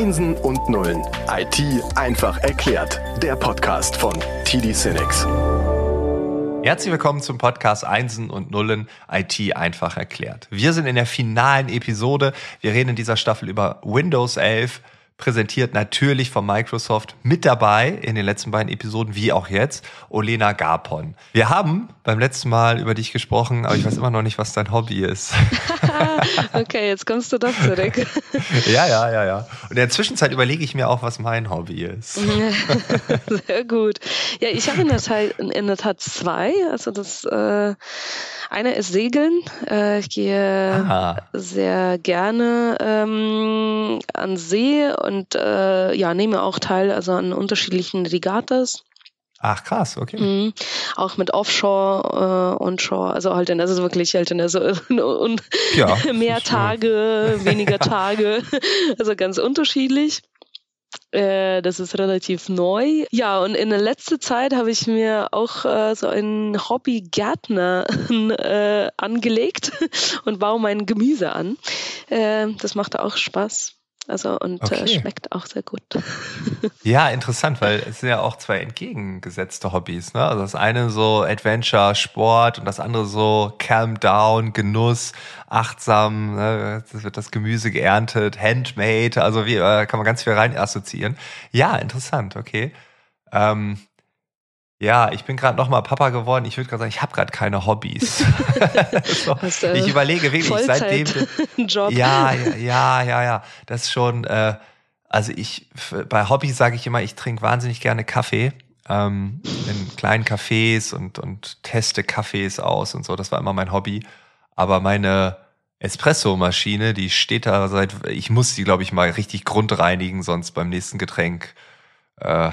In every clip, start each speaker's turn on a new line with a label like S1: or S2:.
S1: Einsen und Nullen. IT einfach erklärt. Der Podcast von TD Cinex.
S2: Herzlich willkommen zum Podcast Einsen und Nullen IT einfach erklärt. Wir sind in der finalen Episode. Wir reden in dieser Staffel über Windows 11 präsentiert natürlich von Microsoft mit dabei in den letzten beiden Episoden, wie auch jetzt, Olena Garpon. Wir haben beim letzten Mal über dich gesprochen, aber ich weiß immer noch nicht, was dein Hobby ist.
S3: okay, jetzt kommst du doch zurück.
S2: ja, ja, ja, ja. Und in der Zwischenzeit überlege ich mir auch, was mein Hobby ist.
S3: Sehr gut. Ja, ich habe in der Tat, in der Tat zwei. Also das äh, eine ist Segeln. Äh, ich gehe Aha. sehr gerne ähm, an See und äh, ja, nehme auch teil also an unterschiedlichen Regattas.
S2: Ach krass, okay.
S3: Mhm. Auch mit Offshore, äh, Onshore, also halt, in, also wirklich halt also und ja, mehr Tage, weniger Tage, also ganz unterschiedlich. Äh, das ist relativ neu. Ja, und in der letzten Zeit habe ich mir auch äh, so ein Hobby Gärtner äh, angelegt und baue mein Gemüse an. Äh, das macht auch Spaß. Also und äh, okay. äh, schmeckt auch sehr gut.
S2: Ja, interessant, weil es sind ja auch zwei entgegengesetzte Hobbys. Ne? Also das eine so Adventure, Sport und das andere so Calm Down, Genuss, achtsam. Ne? Das wird das Gemüse geerntet, Handmade. Also wie äh, kann man ganz viel rein assoziieren. Ja, interessant. Okay. Ähm, ja, ich bin gerade noch mal Papa geworden. Ich würde gerade sagen, ich habe gerade keine Hobbys. so, ich überlege wirklich seitdem.
S3: Job.
S2: Ja, ja, ja, ja, ja. Das ist schon. Äh, also ich bei Hobbys sage ich immer, ich trinke wahnsinnig gerne Kaffee ähm, in kleinen Cafés und und teste Kaffees aus und so. Das war immer mein Hobby. Aber meine Espresso-Maschine, die steht da seit. Ich muss die, glaube ich, mal richtig grundreinigen, sonst beim nächsten Getränk. Äh,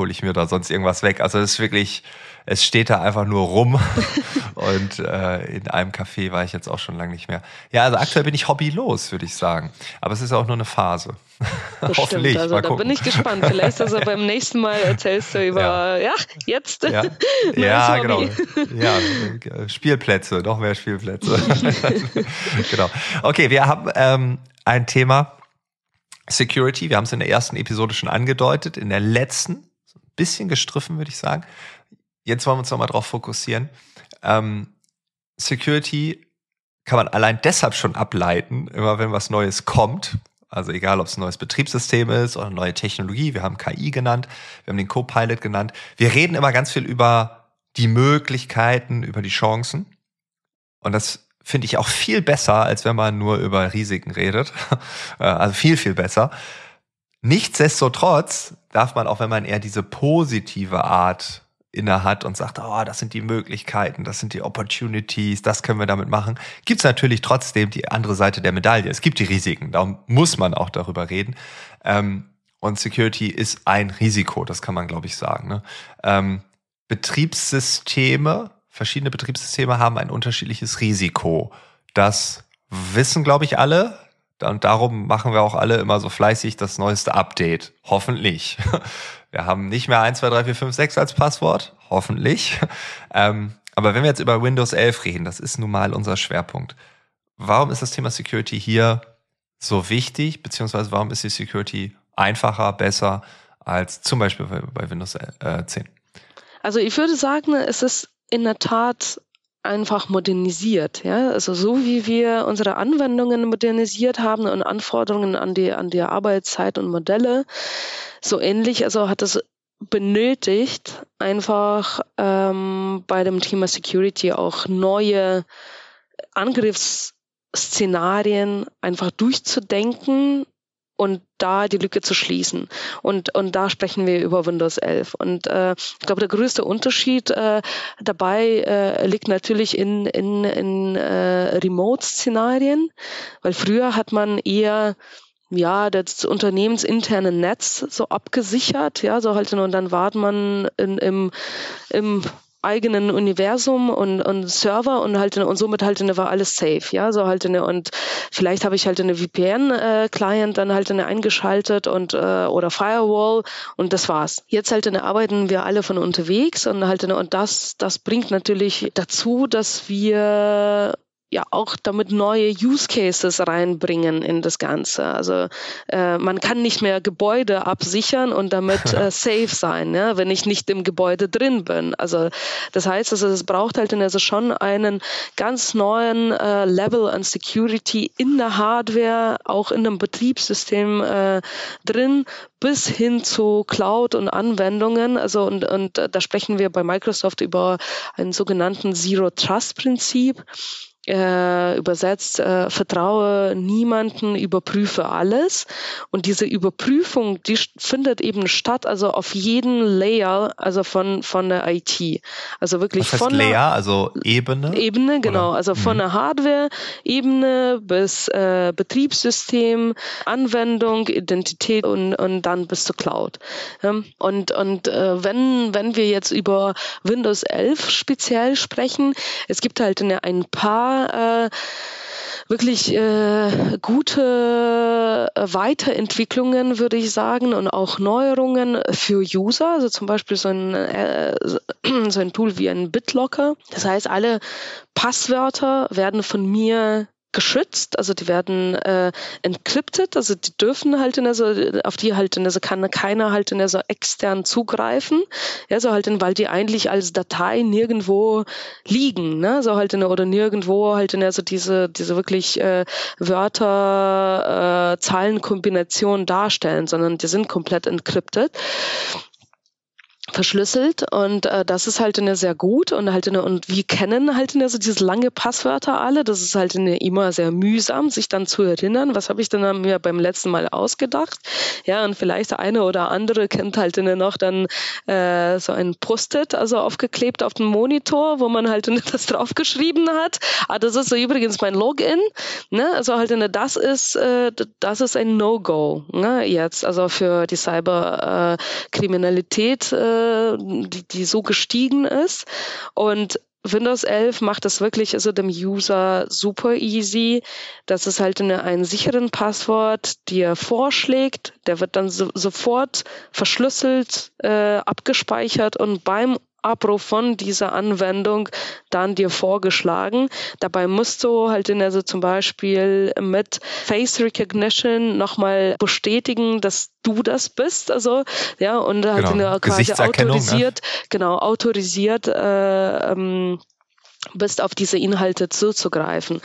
S2: hole ich mir da sonst irgendwas weg. Also es ist wirklich, es steht da einfach nur rum. und äh, in einem Café war ich jetzt auch schon lange nicht mehr. Ja, also aktuell bin ich hobbylos, würde ich sagen. Aber es ist auch nur eine Phase.
S3: Hoffentlich. Also mal da bin ich gespannt. Vielleicht also beim nächsten Mal erzählst du über, ja, ja jetzt.
S2: Ja, ja genau. Ja, Spielplätze, noch mehr Spielplätze. genau. Okay, wir haben ähm, ein Thema. Security, wir haben es in der ersten Episode schon angedeutet, in der letzten bisschen gestriffen, würde ich sagen. Jetzt wollen wir uns nochmal drauf fokussieren. Ähm, Security kann man allein deshalb schon ableiten, immer wenn was Neues kommt. Also egal, ob es ein neues Betriebssystem ist oder eine neue Technologie. Wir haben KI genannt, wir haben den Copilot genannt. Wir reden immer ganz viel über die Möglichkeiten, über die Chancen. Und das finde ich auch viel besser, als wenn man nur über Risiken redet. Äh, also viel, viel besser. Nichtsdestotrotz darf man auch, wenn man eher diese positive Art inne hat und sagt, oh, das sind die Möglichkeiten, das sind die Opportunities, das können wir damit machen, gibt es natürlich trotzdem die andere Seite der Medaille. Es gibt die Risiken, darum muss man auch darüber reden. Ähm, und Security ist ein Risiko, das kann man, glaube ich, sagen. Ne? Ähm, Betriebssysteme, verschiedene Betriebssysteme haben ein unterschiedliches Risiko. Das wissen, glaube ich, alle. Und darum machen wir auch alle immer so fleißig das neueste Update. Hoffentlich. Wir haben nicht mehr 1, 2, 3, 4, 5, 6 als Passwort. Hoffentlich. Ähm, aber wenn wir jetzt über Windows 11 reden, das ist nun mal unser Schwerpunkt. Warum ist das Thema Security hier so wichtig? Beziehungsweise warum ist die Security einfacher, besser als zum Beispiel bei Windows 10? Äh,
S3: also ich würde sagen, es ist in der Tat einfach modernisiert. Ja? Also so wie wir unsere Anwendungen modernisiert haben und Anforderungen an die, an die Arbeitszeit und Modelle, so ähnlich, also hat es benötigt, einfach ähm, bei dem Thema Security auch neue Angriffsszenarien einfach durchzudenken und da die Lücke zu schließen. Und, und da sprechen wir über Windows 11. Und äh, ich glaube, der größte Unterschied äh, dabei äh, liegt natürlich in, in, in äh, Remote-Szenarien, weil früher hat man eher ja, das unternehmensinterne Netz so abgesichert, ja, so halt, und dann war man in, im, im eigenen Universum und, und Server und halt und somit halt war alles safe, ja, so halt eine und vielleicht habe ich halt eine VPN äh, Client dann halt eine eingeschaltet und äh, oder Firewall und das war's. Jetzt halt eine arbeiten wir alle von unterwegs und halt eine und das das bringt natürlich dazu, dass wir ja auch damit neue Use Cases reinbringen in das Ganze. Also äh, man kann nicht mehr Gebäude absichern und damit äh, safe sein, ja, wenn ich nicht im Gebäude drin bin. Also das heißt, also es braucht halt also schon einen ganz neuen äh, Level an Security in der Hardware, auch in einem Betriebssystem äh, drin, bis hin zu Cloud und Anwendungen. Also und, und äh, da sprechen wir bei Microsoft über einen sogenannten Zero Trust Prinzip äh, übersetzt, äh, vertraue niemanden, überprüfe alles. Und diese Überprüfung, die findet eben statt, also auf jeden Layer, also von, von der IT. Also wirklich
S2: Was heißt
S3: von
S2: Layer, also Ebene?
S3: Ebene, genau.
S2: Oder?
S3: Also von
S2: Mhm.
S3: der Hardware-Ebene bis äh, Betriebssystem, Anwendung, Identität und, und dann bis zur Cloud. Ähm, und und äh, wenn, wenn wir jetzt über Windows 11 speziell sprechen, es gibt halt eine, ein paar äh, wirklich äh, gute äh, Weiterentwicklungen, würde ich sagen, und auch Neuerungen für User. Also zum Beispiel so ein, äh, so ein Tool wie ein BitLocker. Das heißt, alle Passwörter werden von mir geschützt, also die werden äh, encrypted, also die dürfen halt in der so, auf die halt in der so kann keiner halt in der so extern zugreifen, ja, so halt in, weil die eigentlich als Datei nirgendwo liegen, ne, so halt in der, oder nirgendwo halt in der so diese, diese wirklich äh, Wörter, äh, Zahlenkombination darstellen, sondern die sind komplett encrypted verschlüsselt und äh, das ist halt eine sehr gut und halt eine, und wir kennen halt eine, so diese lange Passwörter alle. Das ist halt eine, immer sehr mühsam, sich dann zu erinnern, was habe ich denn mir beim letzten Mal ausgedacht. Ja, und vielleicht der eine oder andere kennt halt eine noch dann äh, so ein Post-it, also aufgeklebt auf dem Monitor, wo man halt eine, das draufgeschrieben hat. Ah, das ist so übrigens mein Login. Ne? Also halt eine, das ist äh, das ist ein No-Go ne? jetzt, also für die Cyberkriminalität. Äh, die, die so gestiegen ist. Und Windows 11 macht es wirklich also dem User super easy. Das ist halt eine, einen sicheren Passwort, er vorschlägt. Der wird dann so, sofort verschlüsselt, äh, abgespeichert und beim Abruf von dieser Anwendung dann dir vorgeschlagen. Dabei musst du halt in also zum Beispiel mit Face Recognition nochmal bestätigen, dass du das bist, also ja und halt
S2: Genau.
S3: in der quasi
S2: ne?
S3: autorisiert, genau autorisiert. Äh, ähm, bist auf diese Inhalte zuzugreifen.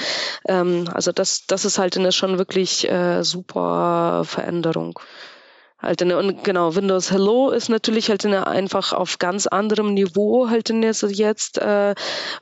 S3: Ähm, also das, das ist halt eine schon wirklich äh, super Veränderung. Halt eine, und genau, Windows Hello ist natürlich halt eine, einfach auf ganz anderem Niveau halt in jetzt, jetzt äh,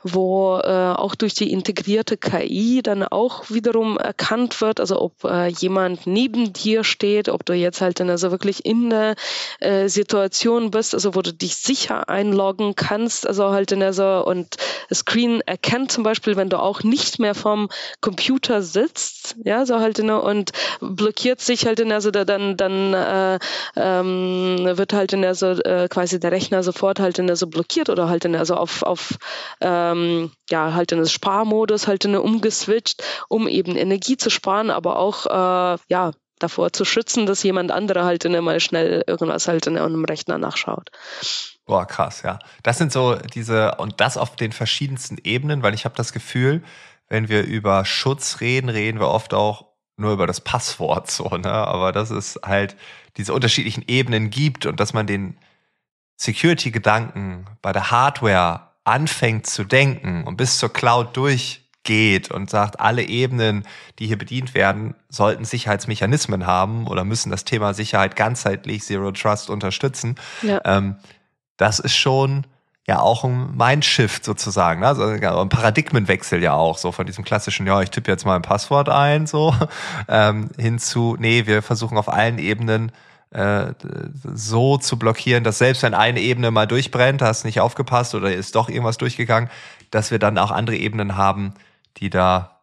S3: wo äh, auch durch die integrierte KI dann auch wiederum erkannt wird, also ob äh, jemand neben dir steht, ob du jetzt halt in, also wirklich in der äh, Situation bist, also wo du dich sicher einloggen kannst, also halt in der so und Screen erkennt zum Beispiel, wenn du auch nicht mehr vom Computer sitzt, ja, so halt in der, und blockiert sich halt in der so dann dann äh, ähm, wird halt in der so äh, quasi der Rechner sofort halt in der so blockiert oder halt in der so auf auf ähm, ja halt in das Sparmodus halt in der umgeswitcht, um eben Energie zu sparen, aber auch äh, ja davor zu schützen, dass jemand andere halt in der mal schnell irgendwas halt in einem Rechner nachschaut.
S2: Boah, krass, ja. Das sind so diese, und das auf den verschiedensten Ebenen, weil ich habe das Gefühl, wenn wir über Schutz reden, reden wir oft auch nur über das Passwort so, ne? Aber dass es halt diese unterschiedlichen Ebenen gibt und dass man den Security-Gedanken bei der Hardware anfängt zu denken und bis zur Cloud durchgeht und sagt, alle Ebenen, die hier bedient werden, sollten Sicherheitsmechanismen haben oder müssen das Thema Sicherheit ganzheitlich Zero Trust unterstützen.
S3: Ja.
S2: Ähm, das ist schon ja auch ein Mindshift sozusagen, ne? also ein Paradigmenwechsel ja auch, so von diesem klassischen, ja, ich tippe jetzt mal ein Passwort ein, so, ähm, hinzu, nee, wir versuchen auf allen Ebenen äh, so zu blockieren, dass selbst wenn eine Ebene mal durchbrennt, hast nicht aufgepasst oder ist doch irgendwas durchgegangen, dass wir dann auch andere Ebenen haben, die da,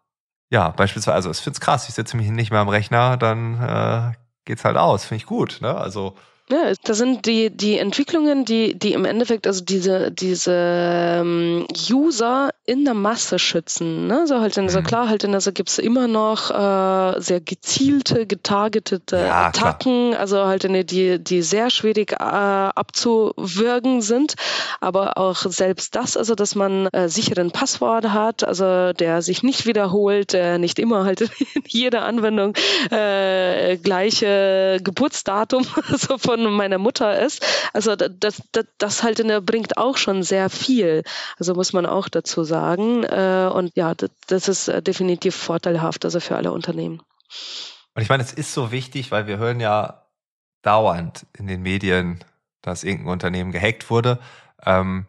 S2: ja, beispielsweise, also ich finde es krass, ich sitze mich nicht mehr am Rechner, dann äh, geht's halt aus, finde ich gut, ne? Also
S3: Ja, das sind die, die Entwicklungen, die, die im Endeffekt also diese, diese ähm, User in der Masse schützen. Ne? So halt in, so mhm. klar, halt in, also gibt es immer noch äh, sehr gezielte, getargetete ja, Attacken, klar. also halt in, die, die sehr schwierig äh, abzuwürgen sind. Aber auch selbst das, also dass man äh, sicheren Passwort hat, also der sich nicht wiederholt, der nicht immer halt in jeder Anwendung äh, gleiche Geburtsdatum so von von meiner Mutter ist. Also das, das, das halt der bringt auch schon sehr viel. Also muss man auch dazu sagen. Äh, und ja, das ist äh, definitiv vorteilhaft, also für alle Unternehmen.
S2: Und ich meine, es ist so wichtig, weil wir hören ja dauernd in den Medien, dass irgendein Unternehmen gehackt wurde. Ähm,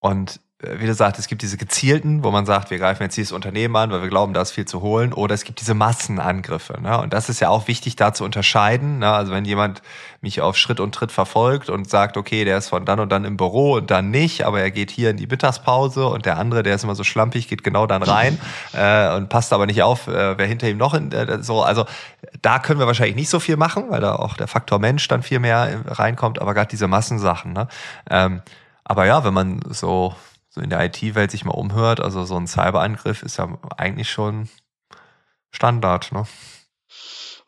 S2: und wie du sagst, es gibt diese gezielten, wo man sagt, wir greifen jetzt dieses Unternehmen an, weil wir glauben, da ist viel zu holen. Oder es gibt diese Massenangriffe. Ne? Und das ist ja auch wichtig, da zu unterscheiden. Ne? Also wenn jemand mich auf Schritt und Tritt verfolgt und sagt, okay, der ist von dann und dann im Büro und dann nicht, aber er geht hier in die Mittagspause und der andere, der ist immer so schlampig, geht genau dann rein äh, und passt aber nicht auf, äh, wer hinter ihm noch in, äh, so. Also da können wir wahrscheinlich nicht so viel machen, weil da auch der Faktor Mensch dann viel mehr reinkommt. Aber gerade diese Massensachen. Ne? Ähm, aber ja, wenn man so so in der IT-Welt sich mal umhört, also so ein Cyberangriff ist ja eigentlich schon Standard, ne?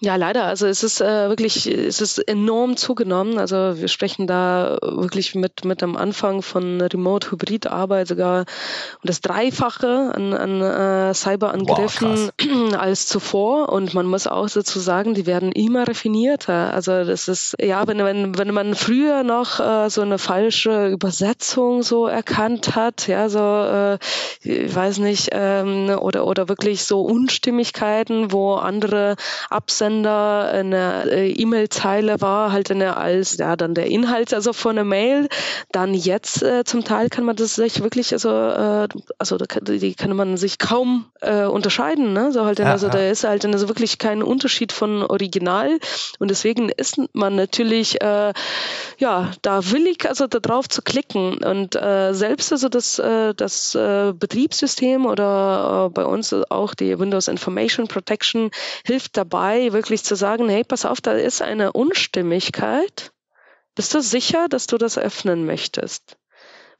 S3: Ja, leider. Also es ist äh, wirklich, es ist enorm zugenommen. Also wir sprechen da wirklich mit, mit am Anfang von Remote-Hybrid-Arbeit sogar um das Dreifache an, an äh, Cyberangriffen Boah, als zuvor. Und man muss auch dazu sagen, die werden immer raffinierter. Also das ist, ja, wenn, wenn, wenn man früher noch äh, so eine falsche Übersetzung so erkannt hat, ja, so, äh, ich weiß nicht, ähm, oder, oder wirklich so Unstimmigkeiten, wo andere Absender Sender eine äh, E-Mail-Zeile war, halt eine als ja dann der Inhalt also von einer Mail. Dann jetzt äh, zum Teil kann man das sich wirklich also äh, also die kann man sich kaum äh, unterscheiden. Ne? So halt ja, also ja. da ist halt also wirklich kein Unterschied von Original und deswegen ist man natürlich äh, ja da willig also darauf zu klicken und äh, selbst also das äh, das äh, Betriebssystem oder äh, bei uns auch die Windows Information Protection hilft dabei wirklich zu sagen, hey, pass auf, da ist eine Unstimmigkeit. Bist du sicher, dass du das öffnen möchtest?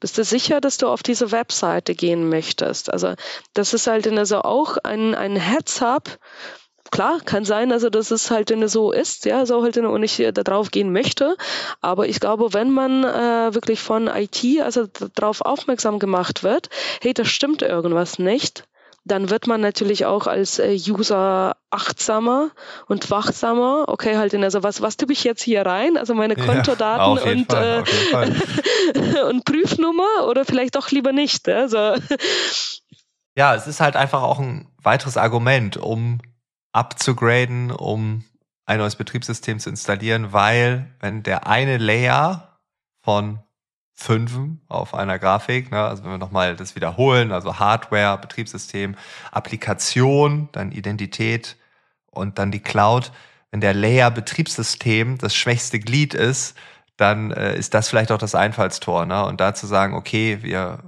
S3: Bist du sicher, dass du auf diese Webseite gehen möchtest? Also das ist halt also auch ein, ein Heads-up. Klar, kann sein, also dass es halt so ist, ja, so halt und ich da drauf gehen möchte. Aber ich glaube, wenn man äh, wirklich von IT also darauf aufmerksam gemacht wird, hey, da stimmt irgendwas nicht, dann wird man natürlich auch als äh, User achtsamer und wachsamer. Okay, halt in also was was tippe ich jetzt hier rein? Also meine Kontodaten ja, und Fall, äh, und Prüfnummer oder vielleicht doch lieber nicht. Also
S2: ja, es ist halt einfach auch ein weiteres Argument, um abzugraden, um ein neues Betriebssystem zu installieren, weil wenn der eine Layer von Fünfen auf einer Grafik. Ne? Also wenn wir nochmal das wiederholen, also Hardware, Betriebssystem, Applikation, dann Identität und dann die Cloud. Wenn der Layer Betriebssystem das schwächste Glied ist, dann äh, ist das vielleicht auch das Einfallstor. Ne? Und da zu sagen, okay, wir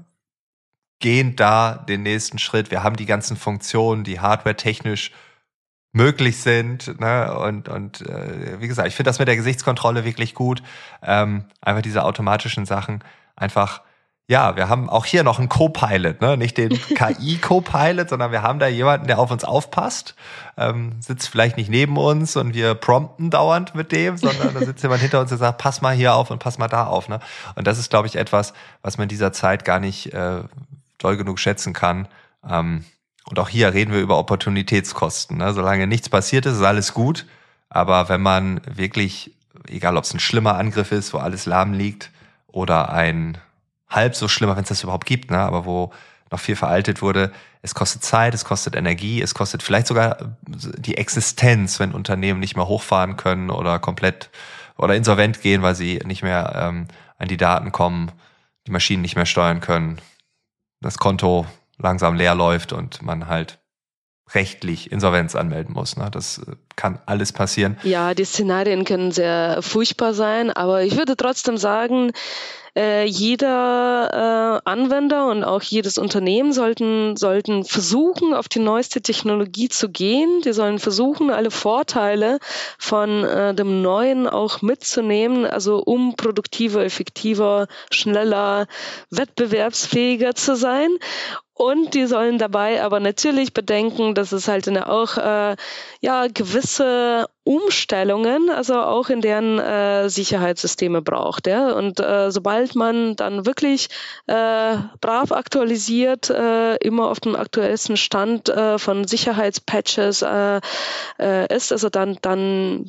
S2: gehen da den nächsten Schritt, wir haben die ganzen Funktionen, die hardware-technisch möglich sind. Ne? Und, und äh, wie gesagt, ich finde das mit der Gesichtskontrolle wirklich gut. Ähm, einfach diese automatischen Sachen einfach. Ja, wir haben auch hier noch einen Co-Pilot, ne? nicht den KI-Co-Pilot, sondern wir haben da jemanden, der auf uns aufpasst, ähm, sitzt vielleicht nicht neben uns und wir prompten dauernd mit dem, sondern da sitzt jemand hinter uns, der sagt, pass mal hier auf und pass mal da auf. Ne? Und das ist, glaube ich, etwas, was man in dieser Zeit gar nicht äh, doll genug schätzen kann. Ähm, und auch hier reden wir über Opportunitätskosten. Ne? Solange nichts passiert ist, ist alles gut. Aber wenn man wirklich, egal ob es ein schlimmer Angriff ist, wo alles lahm liegt, oder ein halb so schlimmer, wenn es das überhaupt gibt, ne? aber wo noch viel veraltet wurde, es kostet Zeit, es kostet Energie, es kostet vielleicht sogar die Existenz, wenn Unternehmen nicht mehr hochfahren können oder komplett oder insolvent gehen, weil sie nicht mehr ähm, an die Daten kommen, die Maschinen nicht mehr steuern können, das Konto langsam leer läuft und man halt rechtlich Insolvenz anmelden muss. Ne? Das äh, kann alles passieren.
S3: Ja, die Szenarien können sehr furchtbar sein, aber ich würde trotzdem sagen, äh, jeder äh, Anwender und auch jedes Unternehmen sollten, sollten versuchen, auf die neueste Technologie zu gehen. Die sollen versuchen, alle Vorteile von äh, dem Neuen auch mitzunehmen, also um produktiver, effektiver, schneller, wettbewerbsfähiger zu sein. Und die sollen dabei aber natürlich bedenken, dass es halt eine auch äh, ja gewisse Umstellungen, also auch in deren äh, Sicherheitssysteme braucht. Ja? Und äh, sobald man dann wirklich äh, brav aktualisiert, äh, immer auf dem aktuellsten Stand äh, von Sicherheitspatches äh, äh, ist, also dann dann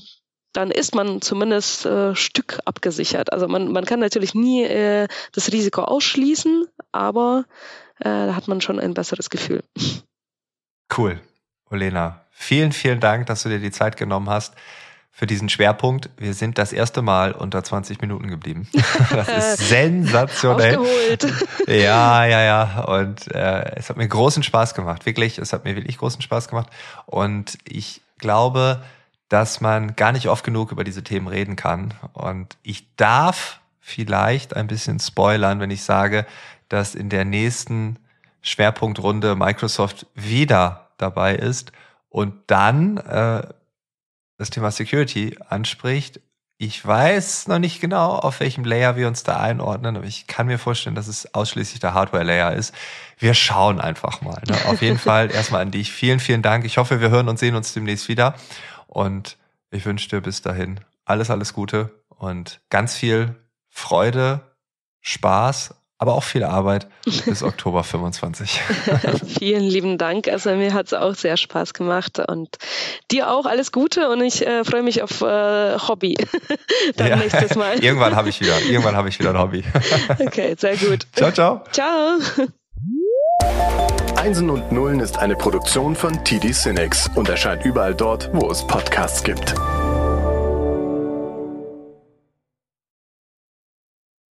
S3: dann ist man zumindest äh, Stück abgesichert. Also man, man kann natürlich nie äh, das Risiko ausschließen, aber äh, da hat man schon ein besseres Gefühl.
S2: Cool. Olena, vielen, vielen Dank, dass du dir die Zeit genommen hast für diesen Schwerpunkt. Wir sind das erste Mal unter 20 Minuten geblieben. Das ist sensationell. Aufgeholt. Ja, ja, ja. Und äh, es hat mir großen Spaß gemacht. Wirklich, es hat mir wirklich großen Spaß gemacht. Und ich glaube, dass man gar nicht oft genug über diese Themen reden kann. Und ich darf vielleicht ein bisschen spoilern, wenn ich sage, dass in der nächsten Schwerpunktrunde Microsoft wieder dabei ist und dann äh, das Thema Security anspricht. Ich weiß noch nicht genau, auf welchem Layer wir uns da einordnen, aber ich kann mir vorstellen, dass es ausschließlich der Hardware-Layer ist. Wir schauen einfach mal. Ne? Auf jeden Fall erstmal an dich. Vielen, vielen Dank. Ich hoffe, wir hören und sehen uns demnächst wieder. Und ich wünsche dir bis dahin alles, alles Gute und ganz viel Freude, Spaß aber auch viel Arbeit bis Oktober 25.
S3: Vielen lieben Dank. Also mir hat es auch sehr Spaß gemacht und dir auch alles Gute und ich äh, freue mich auf äh, Hobby. Dann ja. nächstes Mal.
S2: irgendwann habe ich wieder, irgendwann habe ich wieder ein Hobby.
S3: okay, sehr gut.
S2: Ciao, ciao.
S3: Ciao.
S1: Einsen und Nullen ist eine Produktion von TD Cinex und erscheint überall dort, wo es Podcasts gibt.